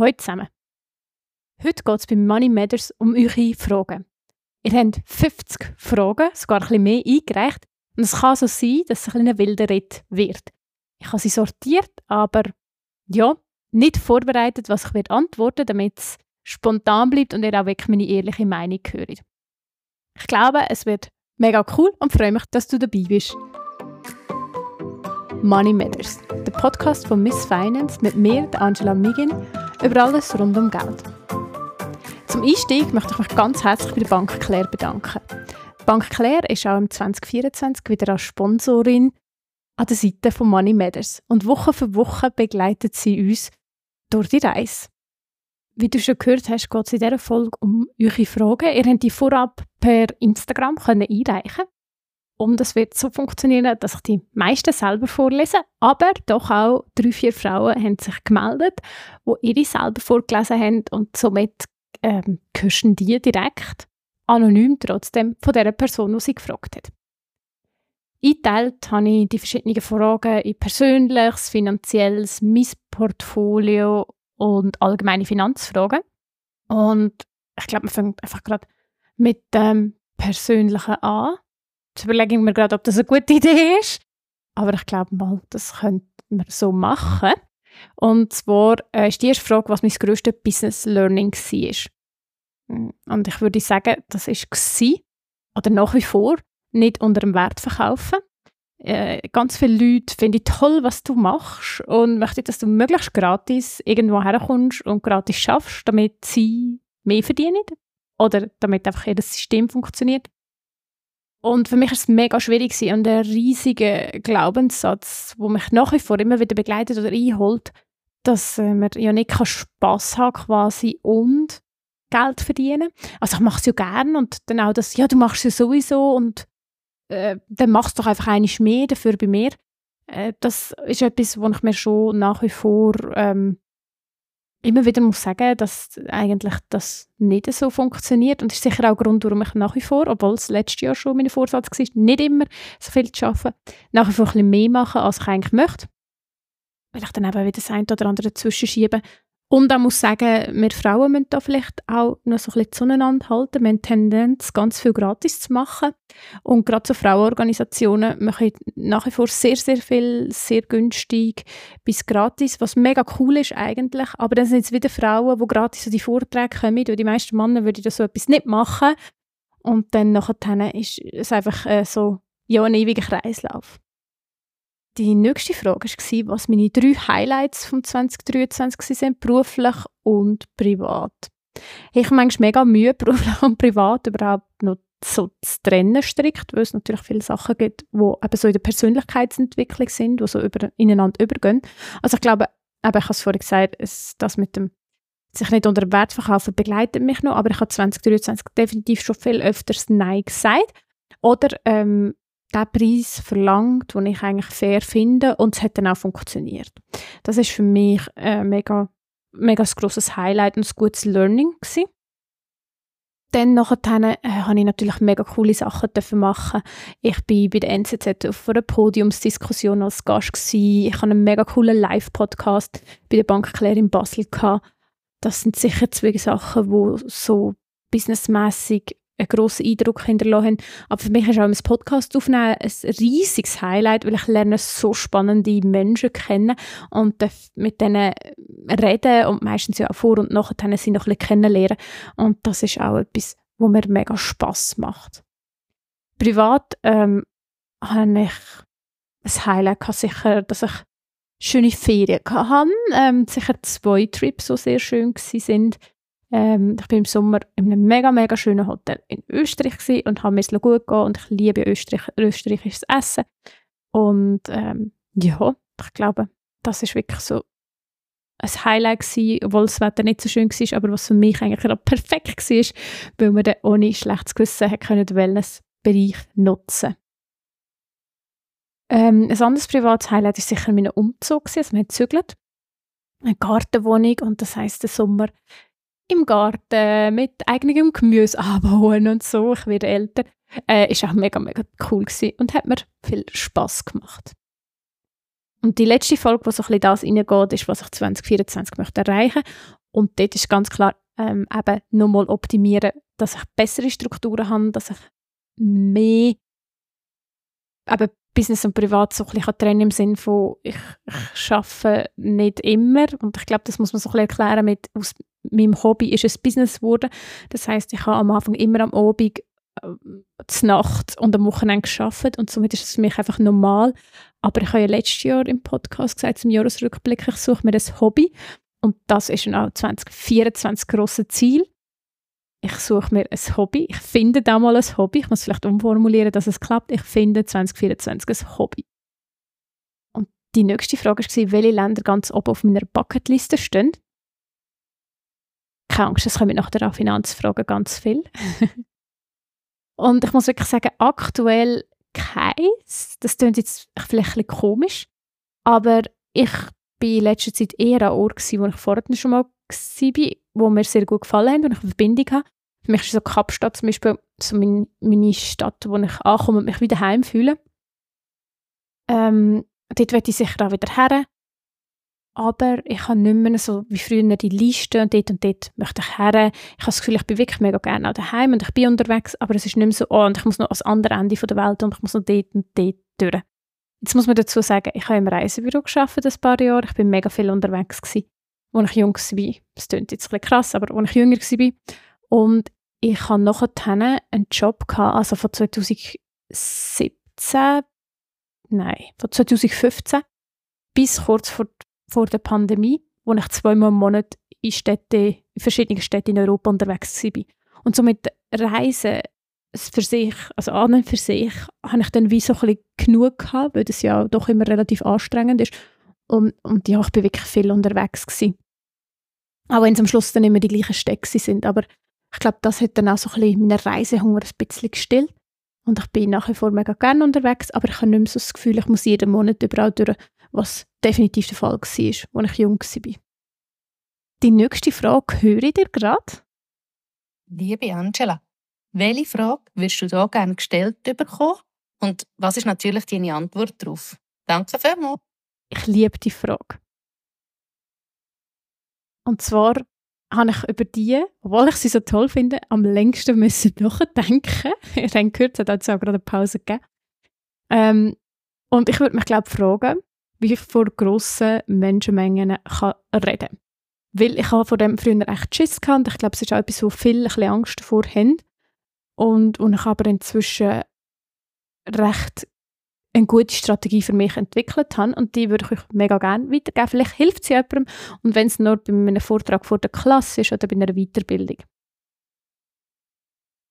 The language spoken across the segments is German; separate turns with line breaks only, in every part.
Hallo zusammen. Heute geht es bei Money Matters um eure Fragen. Ihr habt 50 Fragen, sogar ein mehr eingereicht. Und es kann so sein, dass es ein bisschen wilder Ritt wird. Ich habe sie sortiert, aber ja, nicht vorbereitet, was ich werde damit es spontan bleibt und ihr auch wirklich meine ehrliche Meinung hört. Ich glaube, es wird mega cool und freue mich, dass du dabei bist. Money Matters, der Podcast von Miss Finance mit mir, Angela Migin, über alles rund um Geld. Zum Einstieg möchte ich mich ganz herzlich bei der Bank Claire bedanken. Die Bank Claire ist auch im 2024 wieder als Sponsorin an der Seite von Money Matters und Woche für Woche begleitet sie uns durch die Reise. Wie du schon gehört hast, geht es in dieser Folge um eure Fragen. Ihr könnt die vorab per Instagram einreichen und das wird so funktionieren, dass ich die meisten selber vorlese, aber doch auch drei, vier Frauen haben sich gemeldet, die ihre selber vorgelesen haben und somit ähm, die direkt anonym trotzdem von der Person, die sie gefragt hat. Eingeteilt habe ich die verschiedenen Fragen in persönliches, finanzielles, mein Portfolio und allgemeine Finanzfragen. Und ich glaube, man fängt einfach gerade mit dem Persönlichen an. Jetzt überlege ich mir gerade, ob das eine gute Idee ist. Aber ich glaube mal, das könnte man so machen. Und zwar äh, ist die erste Frage, was mein grösstes Business Learning war. Hm, und ich würde sagen, das war, oder nach wie vor, nicht unter dem Wert verkaufen. Äh, ganz viele Leute finden toll, was du machst und möchten, dass du möglichst gratis irgendwo herkommst und gratis schaffst, damit sie mehr verdienen oder damit einfach ihr System funktioniert. Und für mich war es mega schwierig und ein riesiger Glaubenssatz, der mich nach wie vor immer wieder begleitet oder einholt, dass äh, man ja nicht Spass haben quasi und Geld verdienen. Also ich mache es ja gerne und dann auch das, ja, du machst es ja sowieso und äh, dann machst du doch einfach einiges mehr dafür bei mir. Äh, das ist etwas, wo ich mir schon nach wie vor ähm, immer wieder muss sagen, dass eigentlich das nicht so funktioniert und ist sicher auch Grund, warum ich nach wie vor, obwohl es letztes Jahr schon mein Vorsatz war, nicht immer so viel zu arbeiten, nach wie vor ein bisschen mehr machen, als ich eigentlich möchte. Weil ich dann eben wieder das eine oder andere dazwischen schiebe und ich muss sagen, wir Frauen müssen da vielleicht auch noch so ein bisschen zueinander halten. Wir haben Tendenz, ganz viel gratis zu machen. Und gerade so Frauenorganisationen machen nach wie vor sehr, sehr viel, sehr günstig bis gratis, was mega cool ist eigentlich. Aber dann sind es wieder Frauen, die gratis an die Vorträge kommen. Und die meisten Männer würden das so etwas nicht machen. Und dann nachher ist es einfach äh, so, ja, ein ewiger Kreislauf. Die nächste Frage war, was meine drei Highlights von 2023 sind, beruflich und privat. Ich habe manchmal mega Mühe, beruflich und privat überhaupt noch so zu trennen strikt, weil es natürlich viele Sachen gibt, die eben so in der Persönlichkeitsentwicklung sind, die so über, ineinander übergehen. Also ich glaube, eben, ich habe es vorhin gesagt, es, das mit dem sich nicht unter dem Wert verkaufen begleitet mich noch, aber ich habe 2023 definitiv schon viel öfters Nein gesagt. Oder ähm, den Preis verlangt, den ich eigentlich fair finde und es hat dann auch funktioniert. Das ist für mich ein mega, mega grosses Highlight und ein gutes Learning gewesen. Dann nachher äh, habe ich natürlich mega coole Sachen dürfen machen. Ich bin bei der NZZ auf einer Podiumsdiskussion als Gast gewesen. Ich habe einen mega coolen Live-Podcast bei der Bank Claire in Basel gehabt. Das sind sicher zwei Sachen, die so businessmäßig einen grossen Eindruck hinterlassen haben. Aber für mich ist auch ein Podcast aufnehmen ein riesiges Highlight, weil ich lerne so spannende Menschen kennen und mit denen reden und meistens ja auch vor und nachher sie noch ein bisschen kennenlernen. Und das ist auch etwas, wo mir mega Spass macht. Privat ähm, habe ich ein Highlight sicher, dass ich schöne Ferien hatte. Ähm, sicher zwei Trips, die sehr schön waren. Ähm, ich bin im Sommer in einem mega, mega schönen Hotel in Österreich und habe mir es gut gehen und ich liebe Österreich, österreichisches Essen. Und ähm, ja, ich glaube, das ist wirklich so ein Highlight gewesen, obwohl das Wetter nicht so schön war, aber was für mich eigentlich gerade perfekt war, weil wir dann ohne schlechtes Gewissen können den Wellnessbereich nutzen ähm, Ein anderes privates Highlight war sicher mein Umzug. Also wir haben gezügelt, eine Gartenwohnung und das heisst, der Sommer im Garten mit eigenem Gemüse anbauen und so. Ich werde älter. Äh, ist auch mega, mega cool gewesen und hat mir viel Spaß gemacht. Und die letzte Folge, wo so ein bisschen das reingeht, ist, was ich 2024 möchte erreichen Und dort ist ganz klar ähm, eben nochmal optimieren, dass ich bessere Strukturen habe, dass ich mehr eben Business und Privat so ein bisschen trennen im Sinne von, ich, ich arbeite nicht immer und ich glaube, das muss man so ein bisschen erklären mit, aus meinem Hobby ist es Business geworden. Das heißt, ich habe am Anfang immer am Abend äh, Nacht und am Wochenende geschafft und somit ist es für mich einfach normal. Aber ich habe ja letztes Jahr im Podcast gesagt, zum Jahresrückblick, ich suche mir ein Hobby und das ist dann auch 2024 grosse Ziel. Ich suche mir ein Hobby. Ich finde da mal ein Hobby. Ich muss vielleicht umformulieren, dass es klappt. Ich finde 2024 ein Hobby. Und die nächste Frage war, welche Länder ganz oben auf meiner Bucketliste stehen. Keine Angst, es kommen nach der Finanzfrage ganz viel. Und ich muss wirklich sagen, aktuell keins. Das klingt jetzt vielleicht ein bisschen komisch, aber ich bin in letzter Zeit eher an Ort, wo ich vorher schon mal war, wo mir sehr gut gefallen haben und ich eine Verbindung habe. Für mich ist so Kapstadt zum Beispiel so meine, meine Stadt, wo ich ankomme und mich wieder heim fühle. Ähm, dort werde ich sicher auch wieder her. Aber ich habe nicht mehr so wie früher die Liste und dort und dort möchte ich her. Ich habe das Gefühl, ich bin wirklich mega gerne auch daheim und ich bin unterwegs, aber es ist nicht mehr so, oh, und ich muss noch ans andere Ende der Welt und ich muss noch dort und dort durch. Jetzt muss man dazu sagen, ich habe im Reisebüro gearbeitet ein paar Jahre. Ich bin mega viel unterwegs gewesen, als ich jung war. Das klingt jetzt ein krass, aber als ich jünger war. Und ich hatte nachher einen Job, gehabt, also von 2017, nein, von 2015 bis kurz vor, vor der Pandemie, wo ich zweimal im Monat in, Städte, in verschiedenen Städten in Europa unterwegs war. Und somit Reisen für sich, also an und für sich, habe ich dann wie so ein bisschen genug gehabt, weil das ja doch immer relativ anstrengend ist. Und, und ja, ich bin wirklich viel unterwegs gewesen. Auch wenn es am Schluss dann immer die gleichen Städte sind. Aber ich glaube, das hat dann auch so ein bisschen meinen Reisehunger ein bisschen gestillt. Und ich bin nach wie vor mega gerne unterwegs, aber ich habe nicht mehr so das Gefühl, ich muss jeden Monat überall durch, was definitiv der Fall war, als ich jung war. Die nächste Frage höre ich dir gerade.
Liebe Angela, welche Frage wirst du da gerne gestellt bekommen? Und was ist natürlich deine Antwort darauf? Danke vielmals.
Ich liebe die Frage. Und zwar habe ich über die, obwohl ich sie so toll finde, am längsten müssen nachdenken. ich gehört, es hat auch gerade eine Pause gegeben. Ähm, und ich würde mich, glaube fragen, wie ich vor grossen Menschenmengen kann reden kann. Weil ich habe vor dem früher echt Schiss gehabt ich glaube, es ist auch etwas, wo viele Angst davor haben. Und, und ich aber inzwischen recht eine gute Strategie für mich entwickelt habe und die würde ich euch mega gerne weitergeben. Vielleicht hilft sie jemandem und wenn es nur bei einem Vortrag vor der Klasse ist oder bei einer Weiterbildung.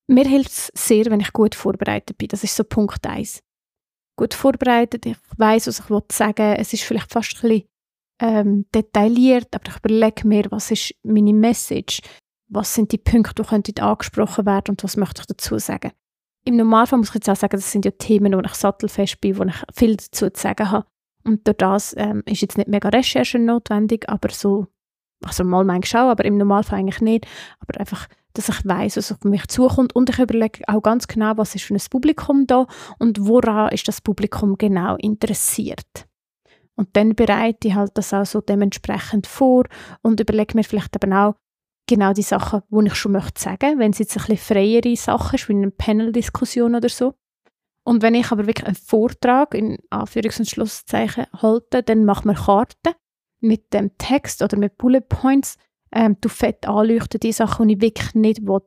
Mir hilft es sehr, wenn ich gut vorbereitet bin. Das ist so Punkt 1. Gut vorbereitet, ich weiß, was ich sagen will. Es ist vielleicht fast ein bisschen ähm, detailliert, aber ich überlege mir, was ist meine Message? Was sind die Punkte, die angesprochen werden und was möchte ich dazu sagen? Im Normalfall muss ich jetzt auch sagen, das sind ja Themen, wo ich sattelfest bin, wo ich viel dazu zu sagen habe. Und durch das ähm, ist jetzt nicht mega Recherche notwendig, aber so, also mal manchmal auch, aber im Normalfall eigentlich nicht. Aber einfach, dass ich weiß, was auf mich zukommt und ich überlege auch ganz genau, was ist für ein Publikum da und woran ist das Publikum genau interessiert. Und dann bereite ich halt das auch so dementsprechend vor und überlege mir vielleicht eben auch, genau die Sachen, die ich schon möchte sagen, wenn es jetzt ein bisschen freiere Sachen ist, wie eine Panel-Diskussion oder so. Und wenn ich aber wirklich einen Vortrag in Anführungs- und Schlusszeichen halte, dann mache man Karten mit dem Text oder mit Bullet Points, ähm, du fett anleuchten, die Sachen, die ich wirklich nicht will,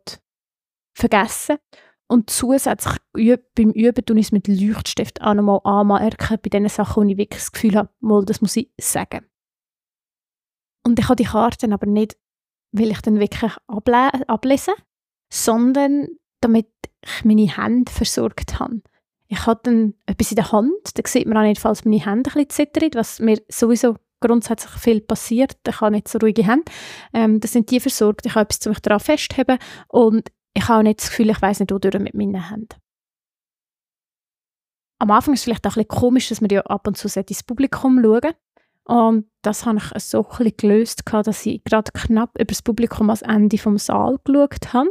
vergessen Und zusätzlich beim Üben tue ich es mit Leuchtstift auch nochmal anmerken, bei den Sachen, wo ich wirklich das Gefühl habe, mal, das muss ich sagen. Und ich habe die Karten aber nicht will ich dann wirklich able ablesen, sondern damit ich meine Hände versorgt habe. Ich habe dann etwas in der Hand, da sieht man auch nicht, falls meine Hände ein bisschen zittern, was mir sowieso grundsätzlich viel passiert. Ich habe nicht so ruhige Hände. Ähm, das sind die versorgt. Ich habe etwas, um mich daran festzuhalten und ich habe auch nicht das Gefühl, ich weiß nicht, wodurch mit meinen Händen. Am Anfang ist es vielleicht auch ein bisschen komisch, dass man ja ab und zu ins Publikum schauen und das habe ich so ein gelöst, dass ich gerade knapp über das Publikum ans Ende vom Saal geschaut habe.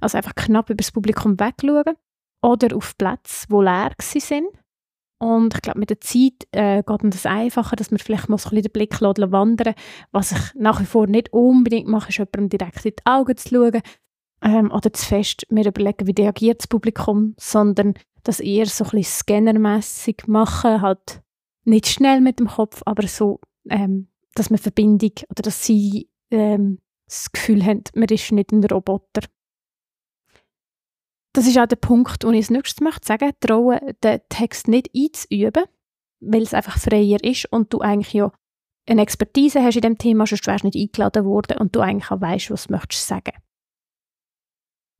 Also einfach knapp über das Publikum wegschauen. Oder auf Plätze, die leer waren. Und ich glaube, mit der Zeit äh, geht das einfacher, dass man vielleicht mal so ein bisschen den Blick wandern Was ich nach wie vor nicht unbedingt mache, ist jemandem direkt in die Augen zu schauen ähm, oder zu fest mir überlegen, wie reagiert das Publikum, sondern das eher so ein bisschen scannermässig machen, halt nicht schnell mit dem Kopf, aber so, ähm, dass man Verbindung oder dass sie ähm, das Gefühl haben, man ist nicht ein Roboter. Das ist auch der Punkt, den ich als nächstes möchte sagen, trauen, den Text nicht einzuüben, weil es einfach freier ist und du eigentlich ja eine Expertise hast in dem Thema, sonst wärst du nicht eingeladen worden und du eigentlich auch weißt, was du möchtest sagen.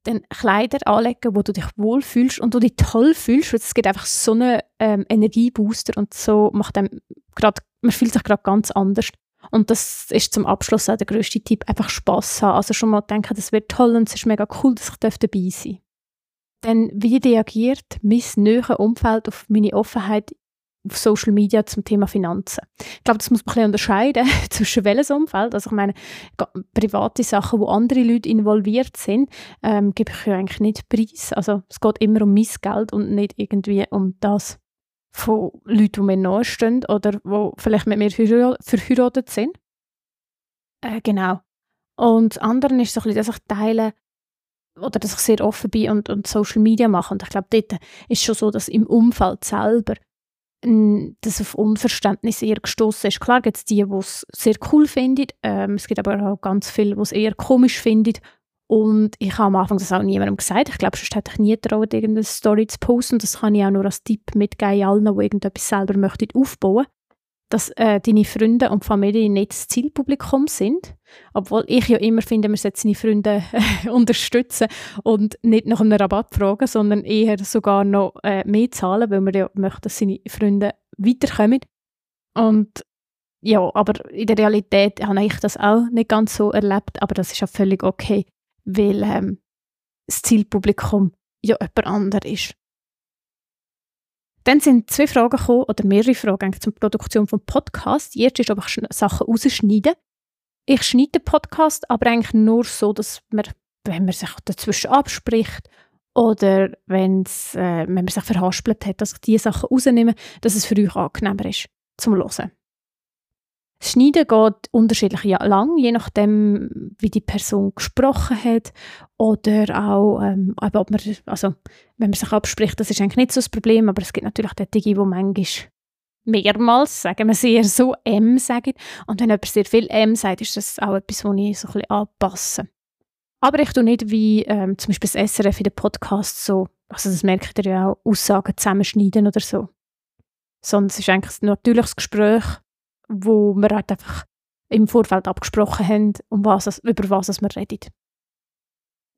Dann Kleider anlegen, wo du dich wohlfühlst und du dich toll fühlst, weil es gibt einfach so einen ähm, Energiebooster und so macht einem grad, man fühlt sich gerade ganz anders. Und das ist zum Abschluss auch der grösste Tipp, einfach Spass haben. Also schon mal denken, das wird toll und es ist mega cool, dass ich dabei sein darf. Dann, wie reagiert mein näheres Umfeld auf meine Offenheit auf Social Media zum Thema Finanzen. Ich glaube, das muss man ein bisschen unterscheiden zwischen welches Umfeld. Also ich meine, private Sachen, wo andere Leute involviert sind, ähm, gebe ich ja eigentlich nicht preis. Also es geht immer um mein Geld und nicht irgendwie um das von Leuten, die mir nahestehen oder die vielleicht mit mir verheiratet sind. Äh, genau. Und das andere ist so ein bisschen, dass ich teile, oder dass ich sehr offen bin und, und Social Media mache. Und ich glaube, dort ist schon so, dass im Umfeld selber das auf Unverständnis eher gestoßen ist. Klar gibt es die, die es sehr cool finden. Ähm, es gibt aber auch ganz viele, die es eher komisch finden. Und ich habe am Anfang das auch niemandem gesagt. Ich glaube, sonst hätte ich nie getraut, irgendeine Story zu posten. Das kann ich auch nur als Tipp mitgeben allen, die irgendetwas selber möchten aufbauen dass äh, deine Freunde und Familie nicht das Zielpublikum sind. Obwohl ich ja immer finde, man sollte seine Freunde äh, unterstützen und nicht nach einem Rabatt fragen, sondern eher sogar noch äh, mehr zahlen, weil man ja möchte, dass seine Freunde weiterkommen. Und ja, aber in der Realität habe ich das auch nicht ganz so erlebt, aber das ist auch völlig okay, weil ähm, das Zielpublikum ja jemand anderes ist. Dann sind zwei Fragen gekommen, oder mehrere Fragen zur Produktion des Podcasts. Die erste ist, ob ich Sachen rausschneide. Ich schneide den Podcast, aber eigentlich nur so, dass man, wenn man sich dazwischen abspricht oder äh, wenn man sich verhaspelt hat, dass ich diese Sachen rausnehme, dass es für euch angenehmer ist zum Hören. Das Schneiden geht unterschiedlich lang, je nachdem, wie die Person gesprochen hat oder auch, ähm, ob man, also, wenn man sich abspricht, das ist eigentlich nicht so das Problem, aber es gibt natürlich solche, die manchmal mehrmals, sagen wir sehr so, M sagen. Und wenn jemand sehr viel M sagt, ist das auch etwas, was ich so ein bisschen anpasse. Aber ich tue nicht wie ähm, zum Beispiel das SRF in den Podcasts so, also das merkt ihr ja auch, Aussagen zusammenschneiden oder so. Sondern es ist eigentlich ein natürliches Gespräch wo wir halt einfach im Vorfeld abgesprochen haben, um was, über was wir reden.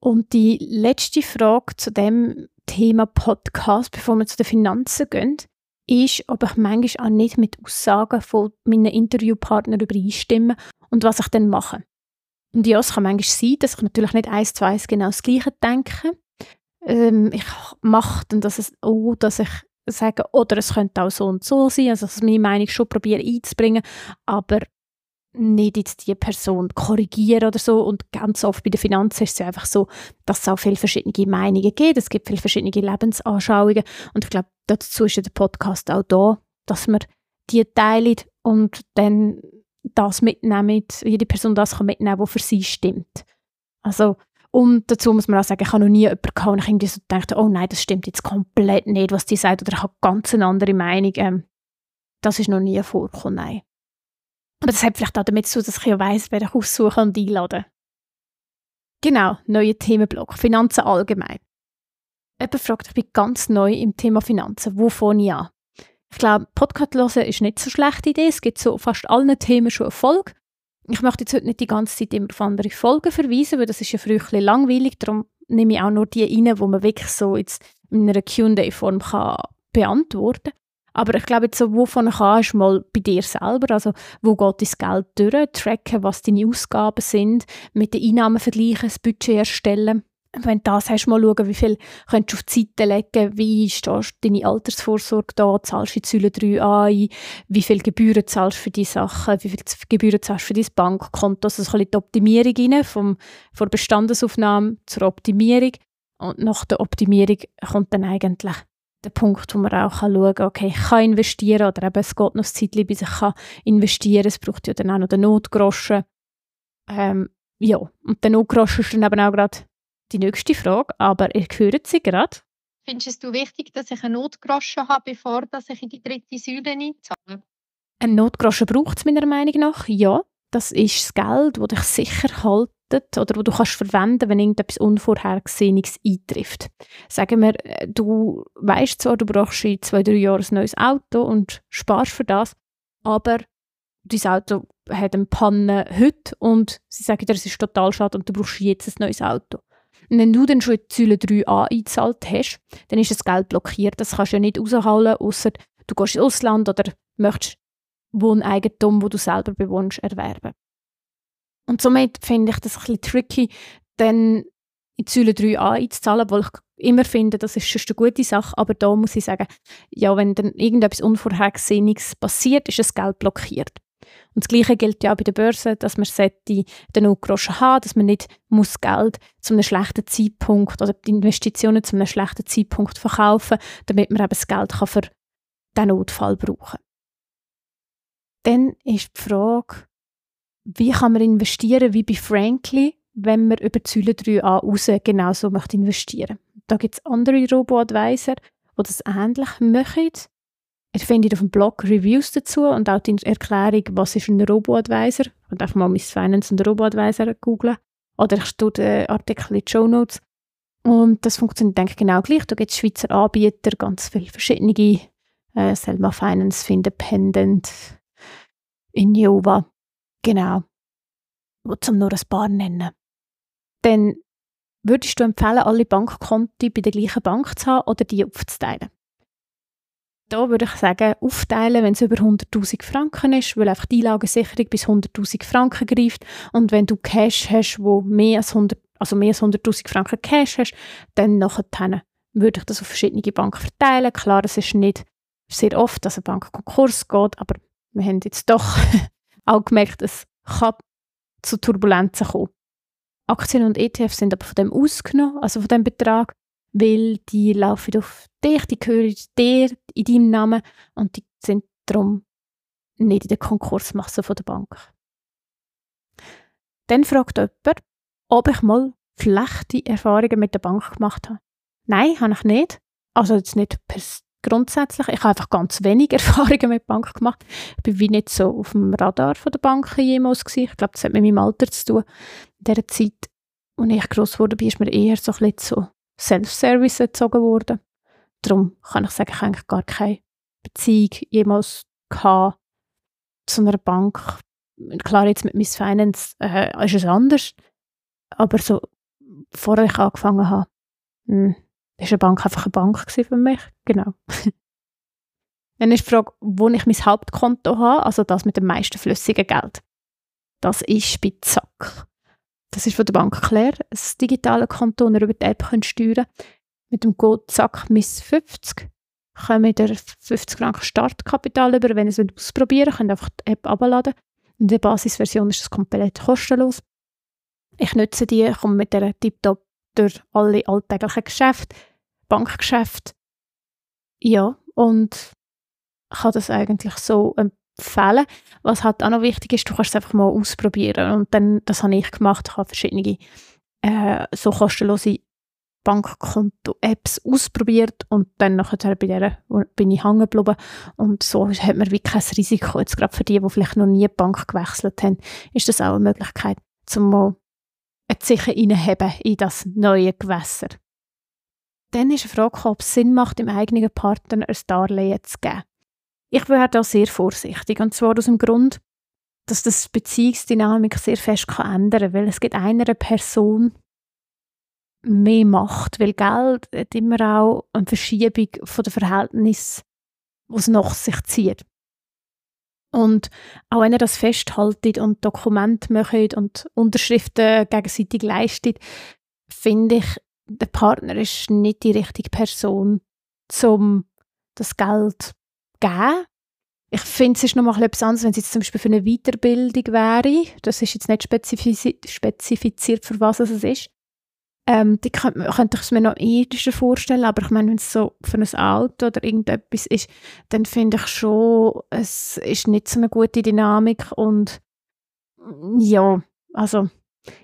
Und die letzte Frage zu dem Thema Podcast, bevor wir zu den Finanzen gehen, ist, ob ich manchmal auch nicht mit Aussagen von meinen Interviewpartnern übereinstimme und was ich dann mache. Und ja, es kann manchmal sein, dass ich natürlich nicht eins zu eins genau das Gleiche denke. Ähm, ich mache dann, dass es, oh, dass ich sagen, oder es könnte auch so und so sein, also dass meine Meinung schon probiere einzubringen, aber nicht jetzt die Person korrigieren oder so. Und ganz oft bei den Finanzen ist es ja einfach so, dass es auch viele verschiedene Meinungen gibt, es gibt viele verschiedene Lebensanschauungen. Und ich glaube, dazu ist ja der Podcast auch da, dass man die teilt und dann das mitnimmt, jede Person das kann mitnehmen, was für sie stimmt. Also und dazu muss man auch sagen, ich habe noch nie jemanden gehabt, und ich irgendwie so gedacht, oh nein, das stimmt jetzt komplett nicht, was die sagt, oder ich habe ganz eine andere Meinung. Ähm, das ist noch nie vorgekommen, nein. Aber das hat vielleicht auch damit zu tun, dass ich ja weiss, wer ich aussuchen und einladen. Genau, neuer Themenblock, Finanzen allgemein. Jemand fragt, ich bin ganz neu im Thema Finanzen, wo fange ich an? Ich glaube, Podcast hören ist nicht so eine schlechte Idee. Es gibt so fast allen Themen schon Erfolg. Ich möchte jetzt heute nicht die ganze Zeit immer auf andere Folgen verweisen, weil das ist ja früher ein langweilig. Darum nehme ich auch nur die rein, die man wirklich so jetzt in einer Q&A-Form beantworten kann. Aber ich glaube, jetzt so, wovon kannst du mal bei dir selber, also wo geht dein Geld durch, tracken, was deine Ausgaben sind, mit den Einnahmen vergleichen, das Budget erstellen wenn du das hast, mal schauen, wie viel könntest du auf die Seite legen, wie stehst deine Altersvorsorge da, zahlst du in Säule 3 ein, wie viel Gebühren zahlst du für die Sachen, wie viel Gebühren zahlst du für dein Bankkonto, also so ein bisschen die Optimierung rein, vom, von der Bestandesaufnahme zur Optimierung. Und nach der Optimierung kommt dann eigentlich der Punkt, wo man auch schauen kann, okay, ich kann investieren oder eben es geht noch ein Zeitchen, bis ich kann investieren kann. Es braucht ja dann auch noch den Notgroschen. Ähm, ja, und der Notgroschen ist dann eben auch gerade die nächste Frage, aber ihr hört sie gerade.
Findest du wichtig, dass ich einen Notgroschen habe, bevor dass ich in die dritte Säule einzahle?
Ein Notgroschen braucht es meiner Meinung nach, ja. Das ist das Geld, das dich sicher haltet oder wo du kannst verwenden, wenn irgendetwas Unvorhergesehenes eintrifft. Sagen wir, äh, du weißt zwar, du brauchst in zwei, drei Jahren ein neues Auto und sparst für das, aber dein Auto hat eine Panne heute und sie sagen dir, es ist total schade und du brauchst jetzt ein neues Auto. Und wenn du dann schon in Säule 3a eingezahlt hast, dann ist das Geld blockiert. Das kannst du ja nicht rausholen, außer du gehst ins Ausland oder möchtest Wohneigentum, wo du selber bewohnst, erwerben. Und somit finde ich das ein bisschen tricky, dann in Säule 3a einzuzahlen, weil ich immer finde, das ist schon eine gute Sache, aber da muss ich sagen, ja, wenn dann irgendetwas Unvorhergesehenes passiert, ist das Geld blockiert. Und das Gleiche gilt ja auch bei der Börse, dass man den Notgroschen haben dass man nicht muss Geld zu einem schlechten Zeitpunkt oder die Investitionen zu einem schlechten Zeitpunkt verkaufen damit man eben das Geld kann für den Notfall brauchen Dann ist die Frage, wie kann man investieren, wie bei Frankly, wenn man über die Säule 3a raus genauso möchte investieren. Da gibt es andere Robo-Advisor, die das ähnlich machen. Ihr findet auf dem Blog Reviews dazu und auch die Erklärung, was ist ein Robo-Advisor. Und einfach mal Miss Finance und Robo-Advisor googeln. Oder ich tue den Artikel in die Show Notes. Und das funktioniert, denke ich, genau gleich. Da gibt es Schweizer Anbieter, ganz viele verschiedene. Äh, Selma Finance, Independent, Innova. Genau. Zum nur ein paar nennen. Dann würdest du empfehlen, alle Bankkonti bei der gleichen Bank zu haben oder die aufzuteilen? Da würde ich sagen, aufteilen, wenn es über 100'000 Franken ist, weil einfach die Einlagensicherung bis 100'000 Franken greift. Und wenn du Cash hast, wo mehr als 100, also mehr als 100'000 Franken Cash hast, dann nachher würde ich das auf verschiedene Banken verteilen. Klar, es ist nicht sehr oft, dass eine Bank Konkurs geht, aber wir haben jetzt doch auch gemerkt, es kann zu Turbulenzen kommen. Aktien und ETFs sind aber von dem ausgenommen, also von dem Betrag weil die laufen auf dich, die gehören dir in deinem Namen und die sind darum nicht in der Konkursmasse der Bank. Dann fragt jemand, ob ich mal schlechte Erfahrungen mit der Bank gemacht habe. Nein, habe ich nicht. Also jetzt nicht grundsätzlich. Ich habe einfach ganz wenig Erfahrungen mit der Bank gemacht. Ich bin wie nicht so auf dem Radar von der Bank jemals gewesen. Ich glaube, das hat mit meinem Alter zu tun. In dieser Zeit, als ich gross wurde, ist mir eher so ein bisschen so Self-Service erzogen worden. Darum kann ich sagen, ich habe eigentlich gar keine Beziehung jemals gehabt zu einer Bank. Klar, jetzt mit Miss Finance äh, ist es anders, aber so, bevor ich angefangen habe, mh, hm, eine Bank einfach eine Bank für mich. Genau. Dann ist die Frage, wo ich mein Hauptkonto habe, also das mit dem meisten flüssigen Geld. Das ist bei Zack. Das ist von der Bank Claire, ein digitales Konto, das ihr über die App könnt steuern Mit dem Code ZACK-50 kommt ihr 50 Franken Startkapital über. Wenn ihr es ausprobieren wollt, könnt ihr einfach die App abladen. In der Basisversion ist es komplett kostenlos. Ich nutze die, komme mit der Tiptop durch alle alltäglichen Geschäfte, Bankgeschäfte. Ja, und kann das eigentlich so empfehlen. Was halt auch noch wichtig ist, du kannst es einfach mal ausprobieren. Und dann, das habe ich gemacht, ich habe verschiedene äh, so kostenlose Bankkonto-Apps ausprobiert und dann nachher bei der bin ich hängen geblieben und so hat man wie kein Risiko. Jetzt gerade für die, die vielleicht noch nie die Bank gewechselt haben, ist das auch eine Möglichkeit, zum mal sicher reinheben in das neue Gewässer. Dann ist eine Frage, ob es Sinn macht, dem eigenen Partner ein Darlehen zu geben. Ich wäre da sehr vorsichtig. Und zwar aus dem Grund, dass das Beziehungsdynamik sehr fest kann ändern kann, weil es gibt einer Person mehr Macht, weil Geld hat immer auch eine Verschiebung von der Verhältnis, was nach sich zieht. Und auch wenn er das festhaltet und Dokumente macht und Unterschriften gegenseitig leistet, finde ich, der Partner ist nicht die richtige Person, um das Geld geben. Ich finde, es ist noch mal etwas anderes, wenn es jetzt zum Beispiel für eine Weiterbildung wäre. Das ist jetzt nicht spezifiziert, für was es ist. Ähm, die könnte, könnte ich es mir noch ethischer vorstellen, aber ich meine, wenn es so für ein Auto oder irgendetwas ist, dann finde ich schon, es ist nicht so eine gute Dynamik und ja, also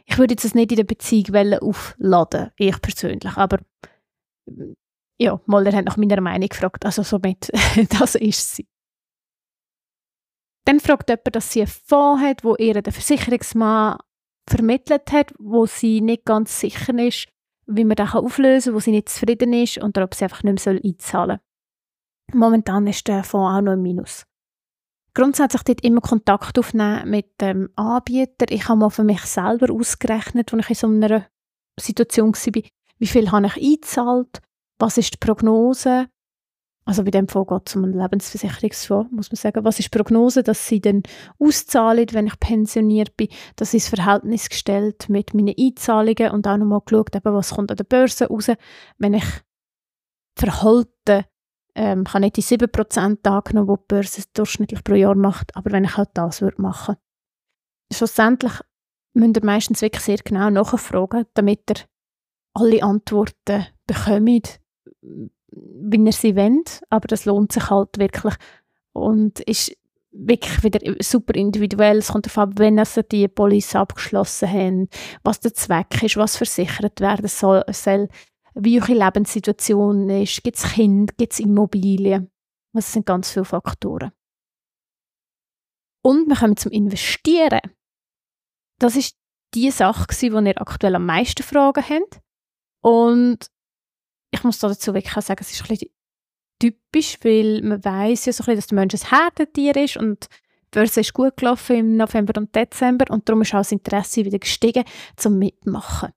ich würde jetzt nicht in der Beziehung aufladen, ich persönlich, aber ja, Moller hat nach meiner Meinung gefragt, also somit, das ist sie. Dann fragt jemand, dass sie einen Fonds hat, wo ihr der Versicherungsmann vermittelt hat, wo sie nicht ganz sicher ist, wie man den auflösen kann, wo sie nicht zufrieden ist und ob sie einfach nicht mehr einzahlen soll. Momentan ist der Fonds auch noch im Minus. Grundsätzlich dort immer Kontakt aufnehmen mit dem Anbieter. Ich habe mal für mich selber ausgerechnet, als ich in so einer Situation war, wie viel habe ich eingezahlt, was ist die Prognose, also bei dem Fall geht es um einen Lebensversicherungsfonds, muss man sagen. Was ist die Prognose, dass sie dann auszahlen, wenn ich pensioniert bin? Das ist Verhältnis gestellt mit meinen Einzahlungen und auch nochmal geschaut, eben, was kommt an der Börse raus. Wenn ich verhalte, ähm, kann nicht die 7% angenommen, die die Börse durchschnittlich pro Jahr macht, aber wenn ich halt das würde machen. Schlussendlich müsst ihr meistens wirklich sehr genau nachfragen, damit ihr alle Antworten bekommt, wie ihr sie wollt, aber das lohnt sich halt wirklich und ist wirklich wieder super individuell. Es kommt darauf ab, wenn sie die Police abgeschlossen haben, was der Zweck ist, was versichert werden soll, soll wie eure Lebenssituation ist, gibt es Kinder, gibt es Immobilien. Das sind ganz viele Faktoren. Und wir kommen zum Investieren. Das ist die Sache, die ihr aktuell am meisten Fragen habt. Und ich muss dazu wirklich sagen, es ist ein bisschen typisch, weil man weiß ja so ein bisschen, dass der Mensch ein Herdentier ist und die Börse ist gut gelaufen im November und Dezember und darum ist auch das Interesse wieder gestiegen zum Mitmachen.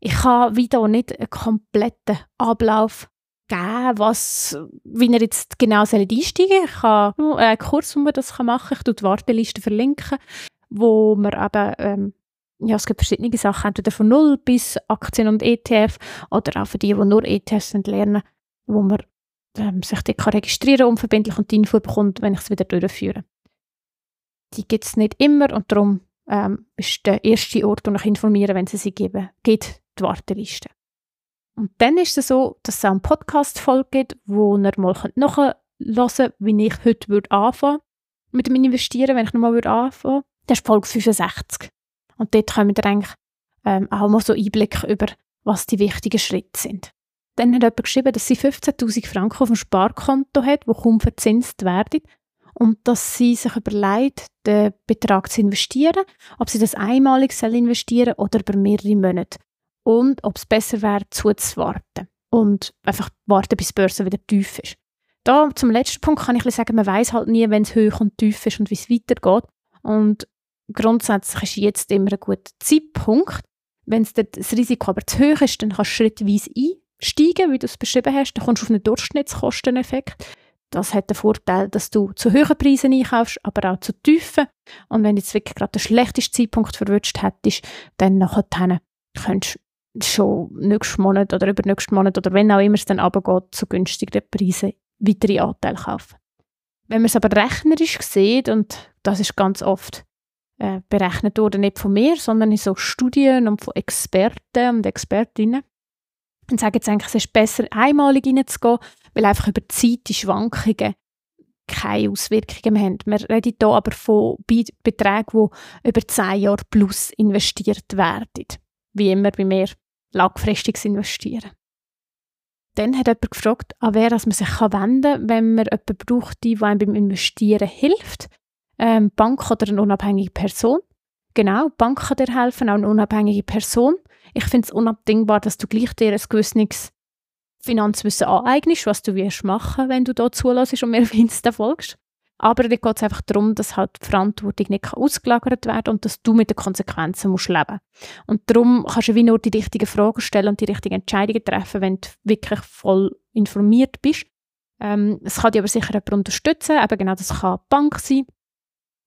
Ich kann wieder nicht einen kompletten Ablauf geben, was, wie er jetzt genau einsteigen soll. Ich habe einen Kurs, wo man das machen kann. Ich tue die Warteliste verlinken, wo man eben ähm, ja, es gibt verschiedene Sachen, entweder von null bis Aktien und ETF oder auch für die, die nur ETFs lernen, wo man ähm, sich dort kann registrieren unverbindlich und die Info bekommt, wenn ich es wieder durchführe. Die gibt es nicht immer und darum ähm, ist der erste Ort, wo ich informiere, wenn sie sie geben, geht die Warteliste. Und dann ist es so, dass es auch eine Podcast-Folge gibt, wo ihr mal nachhören könnt, wie ich heute würde mit dem Investieren, wenn ich nochmal anfangen würde. Das ist Folge 65. Und dort können wir eigentlich ähm, auch mal so Einblick über, was die wichtigen Schritte sind. Dann hat jemand geschrieben, dass sie 15.000 Franken auf dem Sparkonto hat, wo kaum verzinst werden und dass sie sich überlegt, den Betrag zu investieren, ob sie das einmalig soll investieren oder über mehrere Monate und ob es besser wäre, zuzuwarten und einfach warten, bis die Börse wieder tief ist. Da zum letzten Punkt kann ich sagen, man weiß halt nie, wenn es hoch und tief ist und wie es weitergeht. Und grundsätzlich ist jetzt immer ein guter Zeitpunkt. Wenn das Risiko aber zu hoch ist, dann kannst du schrittweise einsteigen, wie du es beschrieben hast. Dann kommst du auf einen Durchschnittskosteneffekt. Das hat den Vorteil, dass du zu hohen Preisen einkaufst, aber auch zu tiefen. Und wenn du jetzt wirklich gerade den schlechtesten Zeitpunkt verwünscht hättest, dann nachher könntest du schon nächsten Monat oder übernächsten Monat oder wenn auch immer es dann runtergeht, zu günstigeren Preisen weitere Anteile kaufen. Wenn man es aber rechnerisch sieht, und das ist ganz oft äh, berechnet wurde, nicht von mir, sondern in so Studien und von Experten und Expertinnen. Und sagen jetzt eigentlich, es ist besser, einmalig reinzugehen, weil einfach über die Zeit die Schwankungen keine Auswirkungen haben. Wir reden hier aber von Beträgen, die über 10 Jahre plus investiert werden. Wie immer bei mir langfristiges Investieren. Dann hat jemand gefragt, an wer man sich wenden kann, wenn man jemanden braucht, der einem beim Investieren hilft ähm, Bank oder eine unabhängige Person. Genau, Bank kann dir helfen, auch eine unabhängige Person. Ich finde es unabdingbar, dass du gleich dir ein gewisses Finanzwissen aneignest, was du wirst machen, wenn du da zulässt und mir auf folgst. Aber da geht es einfach darum, dass halt die Verantwortung nicht ausgelagert werden und dass du mit den Konsequenzen musst leben Und darum kannst du wie nur die richtigen Fragen stellen und die richtigen Entscheidungen treffen, wenn du wirklich voll informiert bist. Ähm, es kann dich aber sicher jemand unterstützen, eben genau das kann die Bank sein,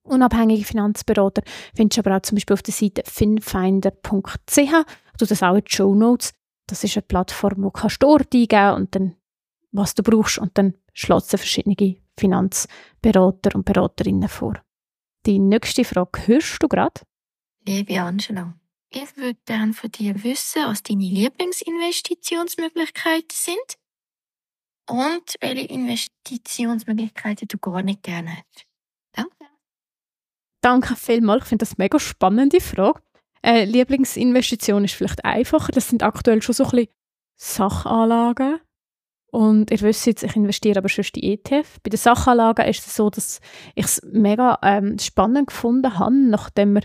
unabhängige Finanzberater findest du aber auch zum Beispiel auf der Seite finfinder.ch. Du das auch in die Show Notes. Das ist eine Plattform, wo kannst du Ort eingeben und dann, was du brauchst und dann schlägt verschiedene Finanzberater und Beraterinnen vor. Die nächste Frage hörst du gerade?
Liebe Angela,
ich würde gerne von dir wissen, was deine Lieblingsinvestitionsmöglichkeiten sind und welche Investitionsmöglichkeiten du gar nicht gerne hättest. Danke.
Vielmals. Ich finde das eine mega spannende Frage. Äh, Lieblingsinvestition ist vielleicht einfacher. Das sind aktuell schon so ein bisschen Sachanlagen. Und ihr wisst jetzt, ich investiere aber schon in ETF. Bei den Sachanlagen ist es so, dass ich es mega ähm, spannend gefunden habe, nachdem wir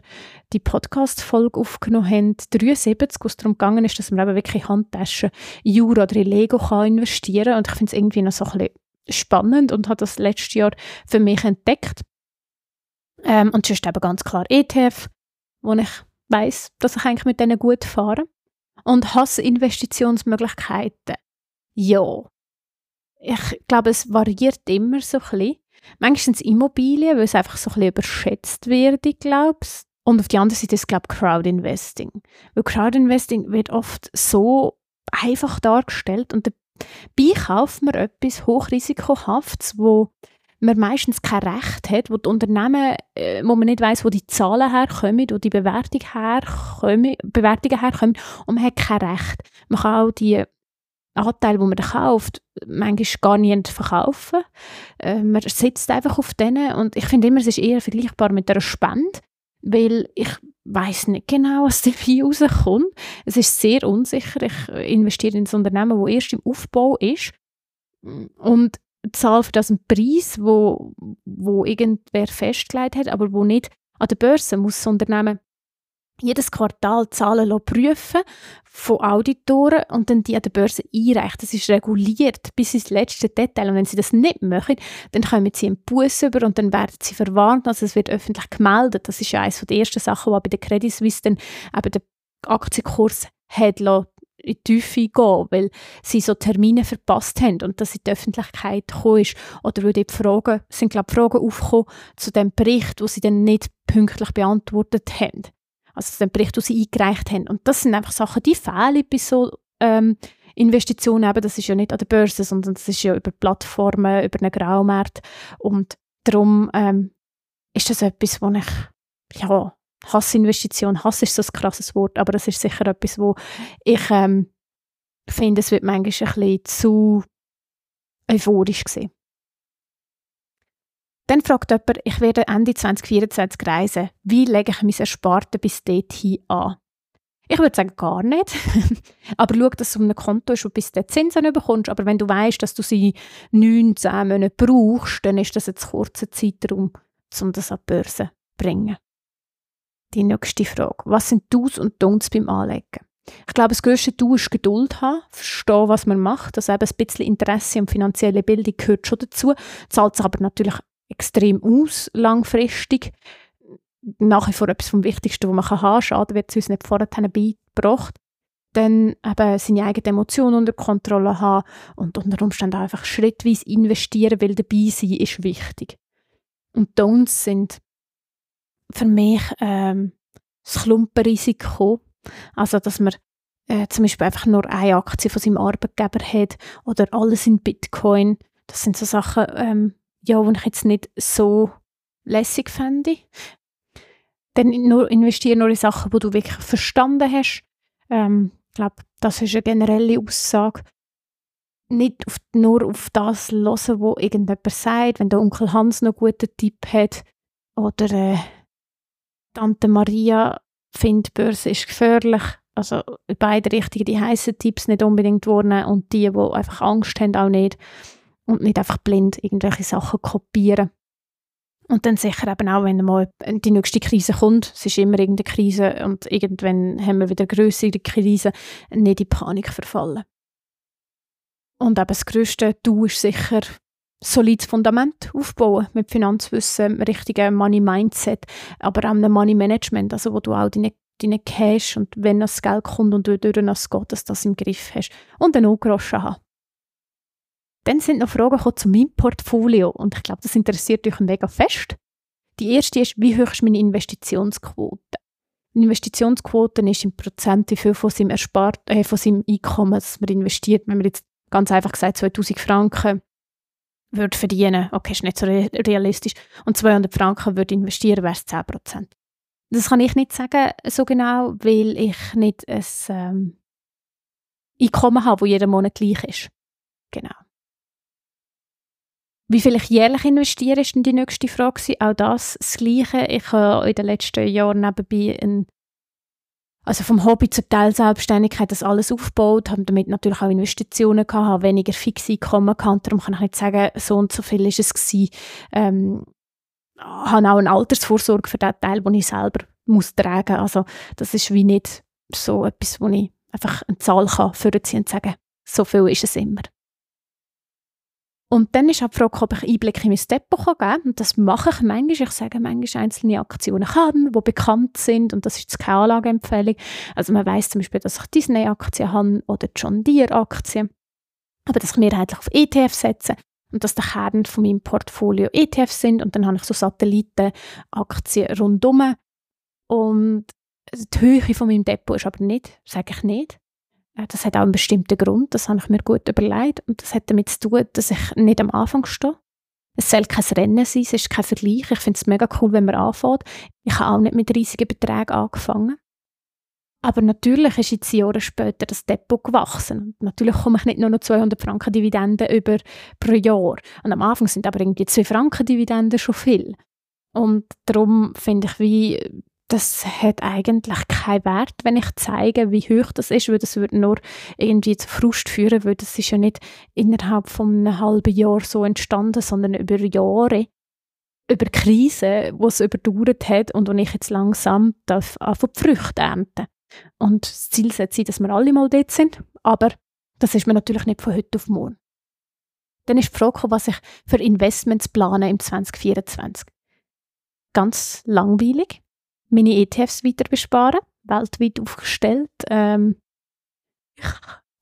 die Podcast-Folge aufgenommen haben, 73, wo es darum gegangen ist, dass man eben wirklich Handtaschen Jura oder in Lego kann investieren kann. Und ich finde es irgendwie noch so ein bisschen spannend und habe das letztes Jahr für mich entdeckt. Ähm, und sonst eben ganz klar ETF, wo ich weiß, dass ich eigentlich mit denen gut fahre. Und hasse Investitionsmöglichkeiten. Ja. Ich glaube, es variiert immer so ein bisschen. Manchmal Immobilien, weil es einfach so ein bisschen überschätzt wird, ich glaube Und auf die andere Seite ist, glaube ich, Crowdinvesting. Weil Crowdinvesting wird oft so einfach dargestellt und dabei kauft man etwas hochrisikohaftes, wo man meistens kein Recht hat, wo die Unternehmen, äh, wo man nicht weiß, wo die Zahlen herkommen, wo die Bewertung herkommen, Bewertungen herkommen und man hat kein Recht. Man kann auch die Anteile, die man kauft, manchmal gar nicht verkaufen. Äh, man sitzt einfach auf denen und ich finde immer, es ist eher vergleichbar mit einer Spende, weil ich weiß nicht genau, was dabei rauskommt. Es ist sehr unsicher. Ich investiere in ein Unternehmen, das erst im Aufbau ist und zahle für das einen Preis, wo, wo irgendwer festgelegt hat, aber wo nicht an der Börse muss das Unternehmen jedes Quartal Zahlen prüfen von Auditoren und dann die an der Börse einreichen. Das ist reguliert bis ins letzte Detail. Und wenn sie das nicht machen, dann kommen sie einen Bus über und dann werden sie verwarnt. Also es wird öffentlich gemeldet. Das ist ja eines der ersten Sachen, die bei der Credit Suisse dann eben der Aktienkurs hat in die Tiefe gehen, weil sie so Termine verpasst haben und dass in die Öffentlichkeit gekommen ist. Oder weil die Fragen, sind glaube Fragen aufgekommen zu dem Bericht, wo sie dann nicht pünktlich beantwortet haben. Also zu dem Bericht, den sie eingereicht haben. Und das sind einfach Sachen, die fehlen bei so ähm, Investitionen. Eben, das ist ja nicht an der Börse, sondern das ist ja über Plattformen, über einen Graumarkt. Und darum ähm, ist das etwas, wo ich ja, Hassinvestition, Hass ist so ein krasses Wort, aber das ist sicher etwas, wo ich ähm, finde, es wird manchmal ein bisschen zu euphorisch gesehen. Dann fragt jemand, ich werde Ende 2024 reisen. Wie lege ich mein Ersparte bis dorthin an? Ich würde sagen, gar nicht. aber schau, dass es um ein Konto ist, wo du bis den Zinsen bekommst. Aber wenn du weißt, dass du sie 9, 10 Monate brauchst, dann ist das ein kurzer Zeitraum, um das an die Börse zu bringen die nächste Frage. Was sind Do's und Don'ts beim Anlegen? Ich glaube, das grösste Du ist Geduld haben, verstehen, was man macht. Also eben ein bisschen Interesse und finanzielle Bildung gehört schon dazu, zahlt sich aber natürlich extrem aus, langfristig. Nach wie vor etwas vom Wichtigsten, was man haben kann. Schade wird es uns nicht vorher beigebracht. Dann eben seine eigenen Emotionen unter Kontrolle haben und unter Umständen einfach schrittweise investieren, weil dabei sein ist wichtig. Und Don'ts sind für mich ähm, das Klumpenrisiko. Also, dass man äh, zum Beispiel einfach nur eine Aktie von seinem Arbeitgeber hat oder alles in Bitcoin. Das sind so Sachen, ähm, ja, die ich jetzt nicht so lässig fände. Dann nur investieren nur in Sachen, die du wirklich verstanden hast. Ähm, ich glaube, das ist eine generelle Aussage. Nicht auf, nur auf das hören, was irgendjemand sagt. Wenn der Onkel Hans noch einen guten Tipp hat oder äh, Tante Maria findet, Börse ist gefährlich. Also beide Richtungen, die heißen Tipps nicht unbedingt wurden und die, die einfach Angst haben, auch nicht. Und nicht einfach blind irgendwelche Sachen kopieren. Und dann sicher eben auch, wenn mal die nächste Krise kommt, es ist immer irgendeine Krise und irgendwann haben wir wieder größere Krise, nicht in Panik verfallen. Und eben das grösste Du ist sicher solides Fundament aufbauen mit Finanzwissen, richtigen Money-Mindset, aber auch einem Money-Management, also wo du auch deine, deine Cash und wenn das Geld kommt und du durch das geht, dass du das im Griff hast und einen Groschen haben. Dann sind noch Fragen zu meinem Portfolio und ich glaube, das interessiert euch mega fest. Die erste ist, wie hoch ist meine Investitionsquote? Eine Investitionsquote ist im Prozent, wie viel von seinem, Erspart, äh, von seinem Einkommen man investiert. Wenn man jetzt ganz einfach gesagt 2000 Franken würde verdienen, okay, ist nicht so realistisch, und 200 Franken würde investieren, wäre es 10%. Das kann ich nicht sagen so genau, weil ich nicht ein ähm, Einkommen habe, das jeden Monat gleich ist. Genau. Wie viel ich jährlich investiere, ist dann die nächste Frage. Auch das das Gleiche. Ich habe in den letzten Jahren nebenbei ein also vom Hobby zur Teilselbstständigkeit das alles aufgebaut, habe damit natürlich auch Investitionen gehabt, habe weniger fixe Einkommen gehabt, darum kann ich nicht sagen, so und so viel ist es gewesen. Ähm, habe auch eine Altersvorsorge für den Teil, den ich selber muss tragen. Also das ist wie nicht so etwas, wo ich einfach eine Zahl kann und sagen, so viel ist es immer. Und dann ist auch die Frage, ob ich Einblick in mein Depot geben kann. Und das mache ich manchmal. Ich sage manchmal einzelne Aktionen kann, die bekannt sind. Und das ist keine Anlageempfehlung. Also man weiß zum Beispiel, dass ich Disney-Aktien habe oder John Deere-Aktien. Aber dass ich mehrheitlich auf ETF setze und dass der Kern von meinem Portfolio ETFs sind. Und dann habe ich so Satellitenaktien rundum. Und die Höhe von meinem Depot ist aber nicht, sage ich nicht. Äh, das hat auch einen bestimmten Grund, das habe ich mir gut überlegt. Und das hat damit zu tun, dass ich nicht am Anfang stehe. Es soll kein Rennen sein, es ist kein Vergleich. Ich finde es mega cool, wenn man anfängt. Ich habe auch nicht mit riesigen Beträgen angefangen. Aber natürlich ist jetzt Jahre später das Depot gewachsen. Und natürlich komme ich nicht nur noch 200 Franken Dividenden über pro Jahr. Und am Anfang sind aber irgendwie 2 Franken Dividenden schon viel. Und darum finde ich, wie das hat eigentlich keinen Wert, wenn ich zeige, wie hoch das ist, weil das würde nur irgendwie zu Frust führen, weil das ist ja nicht innerhalb von einem halben Jahr so entstanden, sondern über Jahre, über Krisen, die es überdauert hat und wo ich jetzt langsam darf die Früchte ernten Und das Ziel sollte sein, dass wir alle mal dort sind, aber das ist mir natürlich nicht von heute auf morgen. Dann ist die Frage, was ich für Investments plane im 2024. Ganz langweilig meine ETFs weiter besparen, weltweit aufgestellt. Ähm, ich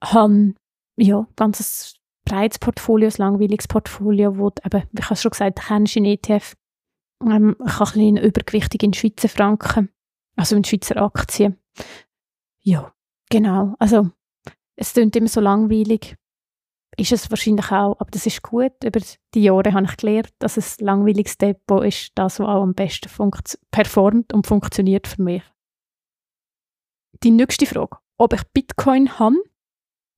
habe ja, ganz ein breites Portfolio, ein langweiliges Portfolio, wo eben, wie ich habe schon gesagt, kennst du einen ETF. Ähm, ich habe ein bisschen übergewichtig in Schweizer Franken, also in Schweizer Aktien. Ja, genau. Also es klingt immer so langweilig ist es wahrscheinlich auch, aber das ist gut. Über die Jahre habe ich gelernt, dass ein langweiliges Depot ist das, was auch am besten performt und funktioniert für mich. Die nächste Frage, ob ich Bitcoin habe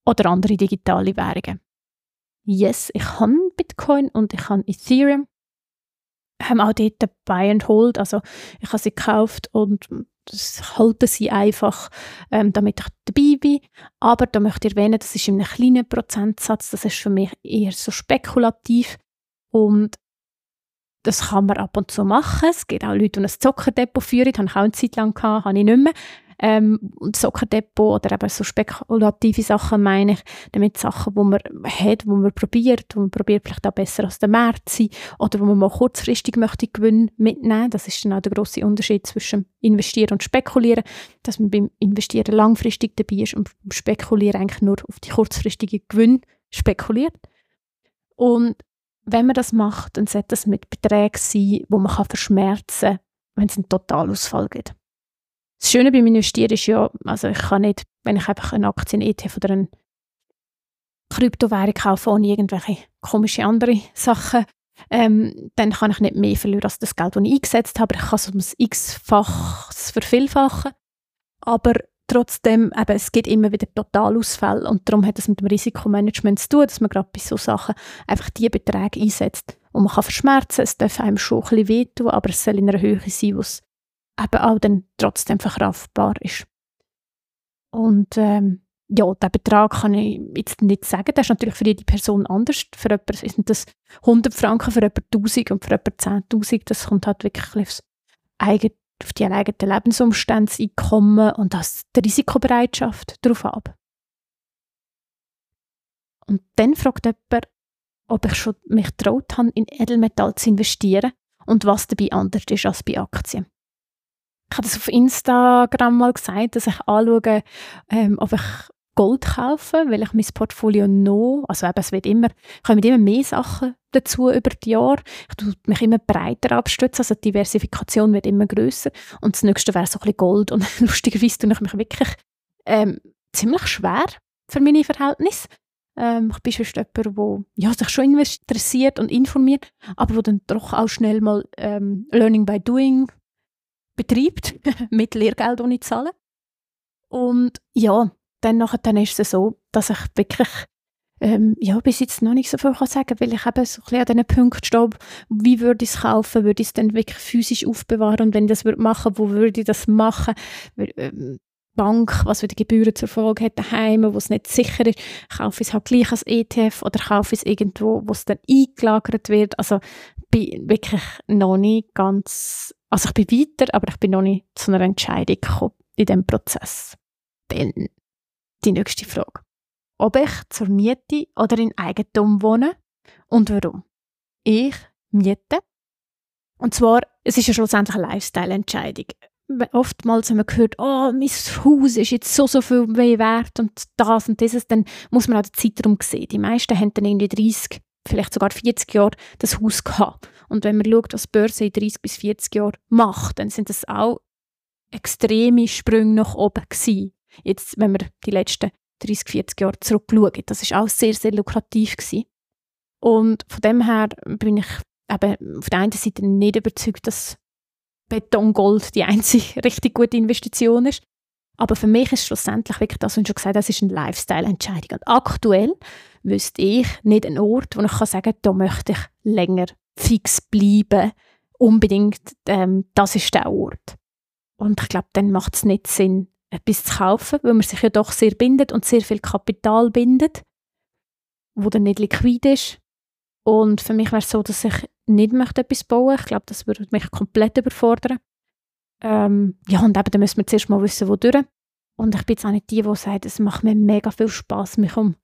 oder andere digitale Währungen. Yes, ich habe Bitcoin und ich habe Ethereum. Wir haben auch dort Buy and Hold, also ich habe sie gekauft und das halten sie einfach, ähm, damit ich dabei bin. Aber da möchte ich erwähnen, das ist in einem kleinen Prozentsatz, das ist für mich eher so spekulativ und das kann man ab und zu machen. Es gibt auch Leute, die ein Zockerdepot führen, das habe ich auch eine Zeit lang gehabt, habe ich nicht mehr ähm, Sockerdepot oder eben so spekulative Sachen meine ich, damit Sachen, die man hat, wo man probiert, wo man probiert vielleicht auch besser als der Markt sein oder wo man mal kurzfristig möchte Gewinn mitnehmen. Das ist dann auch der große Unterschied zwischen Investieren und Spekulieren, dass man beim Investieren langfristig dabei ist und beim Spekulieren eigentlich nur auf die kurzfristigen Gewinn spekuliert. Und wenn man das macht, dann sollte das mit Beträgen sein, wo man verschmerzen kann, wenn es einen Totalausfall gibt. Das Schöne beim Investieren ist ja, also ich kann nicht, wenn ich einfach eine Aktie, einen ETF oder eine Kryptowährung kaufe, ohne irgendwelche komische andere Sachen, ähm, dann kann ich nicht mehr verlieren als das Geld, das ich eingesetzt habe. Ich kann es um das x-fach vervielfachen. Aber trotzdem, eben, es gibt immer wieder Totalausfälle und darum hat es mit dem Risikomanagement zu tun, dass man gerade bei solchen Sachen einfach die Beträge einsetzt. Und man kann verschmerzen, es darf einem schon ein bisschen wehtun, aber es soll in einer Höhe sein, wo eben auch dann trotzdem verkraftbar ist. Und ähm, ja, den Betrag kann ich jetzt nicht sagen. Das ist natürlich für jede Person anders. Für jemanden sind das 100 Franken, für jemanden 1000 und für jemanden 10.000. Das kommt halt wirklich aufs eigene, auf die eigenen Lebensumstände, Einkommen und das, die Risikobereitschaft darauf ab. Und dann fragt jemand, ob ich schon mich traut habe, in Edelmetall zu investieren und was dabei anders ist als bei Aktien ich habe das auf Instagram mal gesagt, dass ich anschaue, ähm, ob ich Gold kaufe, weil ich mein Portfolio noch, also eben, es wird immer, kommen immer mehr Sachen dazu über die Jahre. Ich tue mich immer breiter abstützen, also die Diversifikation wird immer größer und das nächste wäre so ein bisschen Gold und lustigerweise tue ich mich wirklich ähm, ziemlich schwer für meine Verhältnisse. Ähm, ich bin schon jemand, der ja, sich schon interessiert und informiert, aber wo dann doch auch schnell mal ähm, Learning by Doing betreibt, mit Lehrgeld, das ich zahle. Und ja, dann, nachher, dann ist es so, dass ich wirklich ähm, ja, bis jetzt noch nicht so viel kann sagen weil ich eben so ein bisschen an diesen Punkt stehe, wie würde ich es kaufen, würde ich es dann wirklich physisch aufbewahren und wenn ich das würde machen, wo würde ich das machen, ähm, Bank, was die Gebühren zur Folge hat, daheim, wo es nicht sicher ist, kaufe ich es halt gleich als ETF oder kaufe ich es irgendwo, wo es dann eingelagert wird. Also bin wirklich noch nicht ganz, also ich bin weiter, aber ich bin noch nicht zu einer Entscheidung gekommen in diesem Prozess. Dann die nächste Frage. Ob ich zur Miete oder in Eigentum wohne und warum? Ich miete. Und zwar, es ist ja schlussendlich eine Lifestyle-Entscheidung oftmals haben wir gehört, oh, mein Haus ist jetzt so, so viel wert und das und dieses, dann muss man auch den Zeitraum sehen. Die meisten haben dann irgendwie 30, vielleicht sogar 40 Jahre das Haus gehabt. Und wenn man schaut, was die Börse in 30 bis 40 Jahren macht, dann sind das auch extreme Sprünge nach oben gewesen. Jetzt, wenn wir die letzten 30, 40 Jahre zurückschauen, das ist auch sehr, sehr lukrativ gewesen. Und von dem her bin ich eben auf der einen Seite nicht überzeugt, dass Betongold die einzige richtig gute Investition ist. Aber für mich ist schlussendlich wirklich das, was ich schon gesagt habe, das ist eine Lifestyle-Entscheidung. Und aktuell wüsste ich nicht einen Ort, wo ich sagen kann, da möchte ich länger fix bleiben. Unbedingt, ähm, das ist der Ort. Und ich glaube, dann macht es nicht Sinn, etwas zu kaufen, weil man sich ja doch sehr bindet und sehr viel Kapital bindet, wo dann nicht liquid ist. Und für mich wäre es so, dass ich nicht möchte etwas bauen. Ich glaube, das würde mich komplett überfordern. Ähm, ja, und eben, dann müssen wir zuerst mal wissen, wo durch. Und ich bin jetzt auch nicht die, die sagt, es macht mir mega viel Spaß, mich um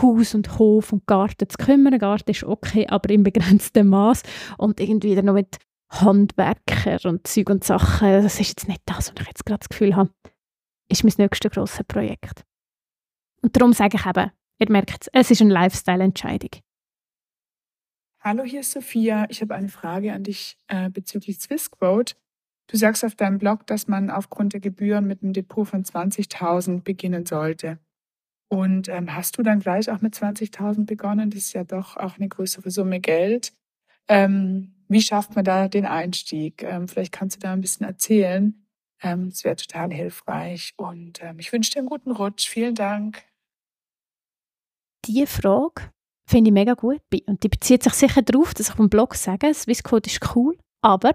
Haus und Hof und Garten zu kümmern. Garten ist okay, aber im begrenzten Maß. Und irgendwie dann noch mit Handwerker und Zeug und Sachen, das ist jetzt nicht das, was ich jetzt gerade das Gefühl habe, ist mein nächstes grosses Projekt. Und darum sage ich eben, ihr merkt es, es ist eine Lifestyle-Entscheidung.
Hallo, hier ist Sophia. Ich habe eine Frage an dich äh, bezüglich Swissquote. Du sagst auf deinem Blog, dass man aufgrund der Gebühren mit einem Depot von 20.000 beginnen sollte. Und ähm, hast du dann gleich auch mit 20.000 begonnen? Das ist ja doch auch eine größere Summe Geld. Ähm, wie schafft man da den Einstieg? Ähm, vielleicht kannst du da ein bisschen erzählen. Ähm, es wäre total hilfreich. Und ähm, ich wünsche dir einen guten Rutsch. Vielen Dank.
Die Frage Finde ich mega gut. Und die bezieht sich sicher darauf, dass ich auf dem Blog sage, Swissquote ist cool, aber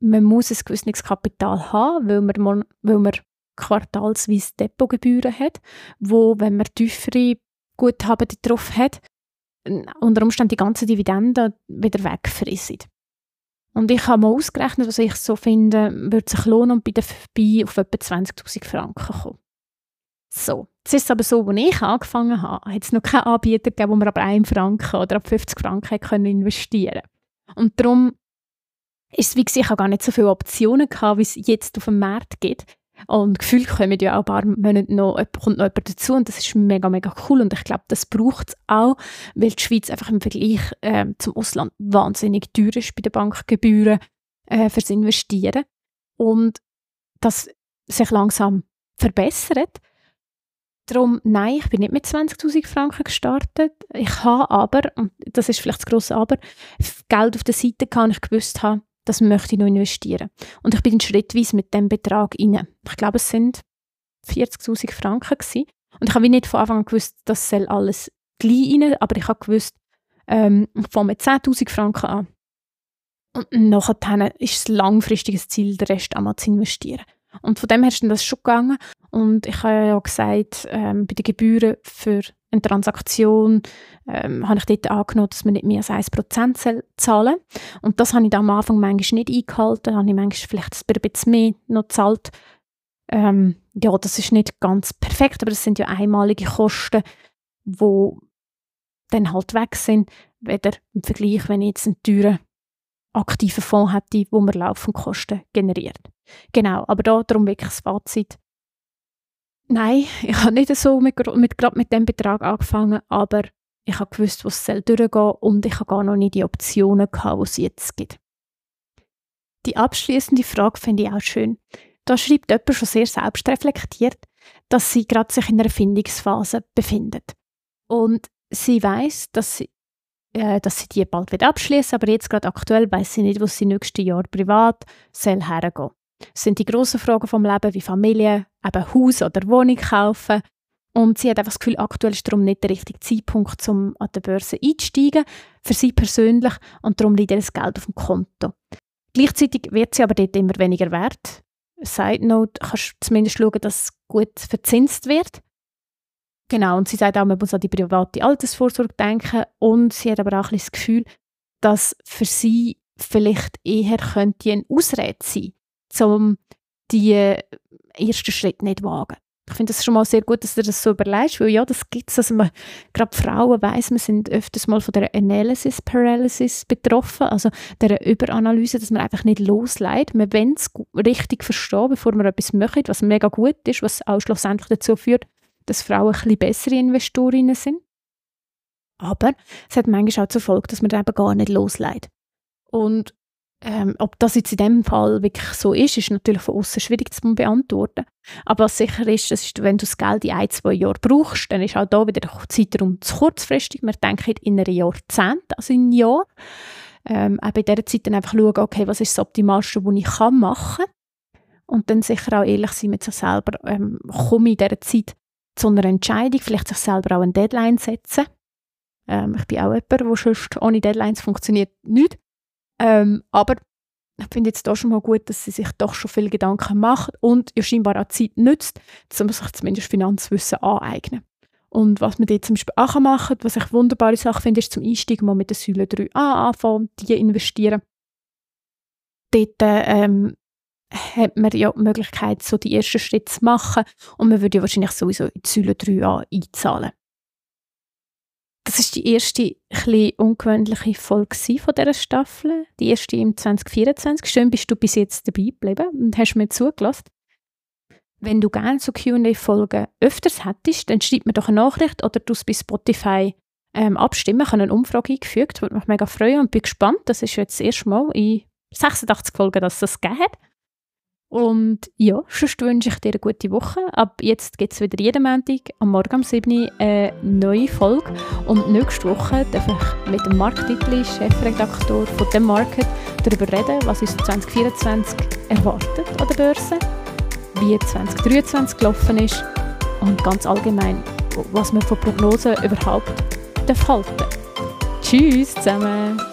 man muss ein gewisses Kapital haben, weil man, weil man quartalsweise Depotgebühren hat, wo, wenn man tiefere Guthaben drauf hat, unter Umständen die ganzen Dividenden wieder wegfressen. Und ich habe mal ausgerechnet, was ich so finde, würde sich lohnen und bei der FBI auf etwa 20'000 Franken kommen. So, es ist aber so, als ich angefangen habe, hat es noch keinen Anbieter gegeben, wo man ab 1 Franken oder ab 50 Franken können investieren Und darum ist es, wie gesagt, ich gar nicht so viele Optionen gehabt, wie es jetzt auf dem Markt gibt. Und gefühlt kommen ja auch ein paar Monate noch, kommt noch jemand dazu und das ist mega, mega cool. Und ich glaube, das braucht es auch, weil die Schweiz einfach im Vergleich äh, zum Ausland wahnsinnig teuer ist bei den Bankgebühren äh, fürs Investieren. Und das sich langsam verbessert. Darum, nein, ich bin nicht mit 20'000 Franken gestartet. Ich habe aber, und das ist vielleicht das grosse Aber, Geld auf der Seite gehabt und ich gewusst habe, das möchte ich noch investieren. Und ich bin schrittweise mit dem Betrag rein. Ich glaube, es sind 40'000 Franken gewesen. Und ich habe nicht von Anfang an gewusst, das soll alles gleich rein, aber ich habe gewusst, ähm, ich fange mit 10'000 Franken an. Und nachher ist es langfristiges Ziel, den Rest einmal zu investieren. Und von dem her ist das schon gegangen. Und ich habe ja gesagt, ähm, bei den Gebühren für eine Transaktion ähm, habe ich dort angenommen, dass man nicht mehr als 1% zahlen Und das habe ich am Anfang manchmal nicht eingehalten. Habe ich manchmal vielleicht ein bisschen mehr noch gezahlt. Ähm, ja, das ist nicht ganz perfekt, aber das sind ja einmalige Kosten, die dann halt weg sind, weder im Vergleich, wenn ich jetzt einen teuren aktiven Fonds hätte, wo man laufend Kosten generiert. Genau, aber da darum wirklich das Fazit. Nein, ich habe nicht so mit, mit, gerade mit dem Betrag angefangen, aber ich habe gewusst, was soll durchgehen und ich habe gar noch nicht die Optionen gehabt, die es jetzt gibt. Die abschließende Frage finde ich auch schön. Da schreibt jemand schon sehr selbstreflektiert, dass sie gerade sich in einer Findungsphase befindet. Und sie weiß, dass sie, äh, dass sie die bald wieder abschließen, aber jetzt gerade aktuell weiß sie nicht, wo sie nächstes Jahr privat soll hergehen. Es sind die grossen Fragen vom Leben wie Familie, eben Haus oder Wohnung kaufen. Und sie hat einfach das Gefühl, aktuell ist darum nicht der richtige Zeitpunkt, um an der Börse einzusteigen, für sie persönlich, und darum liegt ihr das Geld auf dem Konto. Gleichzeitig wird sie aber dort immer weniger wert. Side Note, kannst du zumindest schauen, dass es gut verzinst wird. Genau, und sie sagt auch, man muss an die private Altersvorsorge denken und sie hat aber auch ein das Gefühl, dass für sie vielleicht eher könnte eine Ausrede sein, um die ersten Schritt nicht wagen. Ich finde es schon mal sehr gut, dass du das so überlegst, weil ja, das gibt es. Also man, gerade Frauen weiss, man sind öfters mal von der Analysis Paralysis betroffen, also der Überanalyse, dass man einfach nicht losleiht. Man will es richtig verstehen, bevor man etwas macht, was mega gut ist, was auch schlussendlich dazu führt, dass Frauen ein bessere Investorinnen sind. Aber es hat manchmal auch zur Folge, dass man dann eben gar nicht losleiht. Und ähm, ob das jetzt in dem Fall wirklich so ist, ist natürlich von außen schwierig zu beantworten. Aber was sicher ist, das ist, wenn du das Geld in ein, zwei Jahren brauchst, dann ist auch da wieder der Zeitraum zu kurzfristig. Wir denken in einem Jahrzehnt, also in einem Jahr. Ähm, auch bei dieser Zeit dann einfach schauen, okay, was ist das Optimalste, was ich machen kann. Und dann sicher auch ehrlich sein mit sich selber, ähm, komme ich in dieser Zeit zu einer Entscheidung, vielleicht sich selber auch eine Deadline setzen. Ähm, ich bin auch jemand, der sonst ohne Deadlines funktioniert nicht. Ähm, aber ich finde jetzt da schon mal gut, dass sie sich doch schon viele Gedanken macht und ja scheinbar auch Zeit nützt, um sich zumindest Finanzwissen aneignen. Und was man dort zum Beispiel auch machen was ich eine wunderbare Sache finde, ist zum Einstieg mal mit der Säule 3a anfangen, die investieren. Dort ähm, hat man ja die Möglichkeit, so die ersten Schritte zu machen und man würde ja wahrscheinlich sowieso in die Säule 3a einzahlen. Das ist die erste etwas ungewöhnliche Folge von dieser Staffel. Die erste im 2024. Schön bist du bis jetzt dabei geblieben und hast mir zugelassen. Wenn du gerne so Q&A-Folgen öfters hättest, dann schreib mir doch eine Nachricht oder du es bei Spotify ähm, abstimmen. Ich habe eine Umfrage eingefügt, würde mich mega freuen und bin gespannt. Das ist jetzt das erste Mal in 86 Folgen, dass es das gegeben hat. Und ja, sonst wünsche ich dir eine gute Woche. Ab jetzt gibt es wieder jeden Montag am Morgen um 7 Uhr eine neue Folge. Und nächste Woche darf ich mit dem Mark Dittli, Chefredaktor von «The Market», darüber reden, was uns 2024 erwartet an der Börse, wie 2023 gelaufen ist und ganz allgemein, was man von Prognosen überhaupt halten darf. Tschüss zusammen!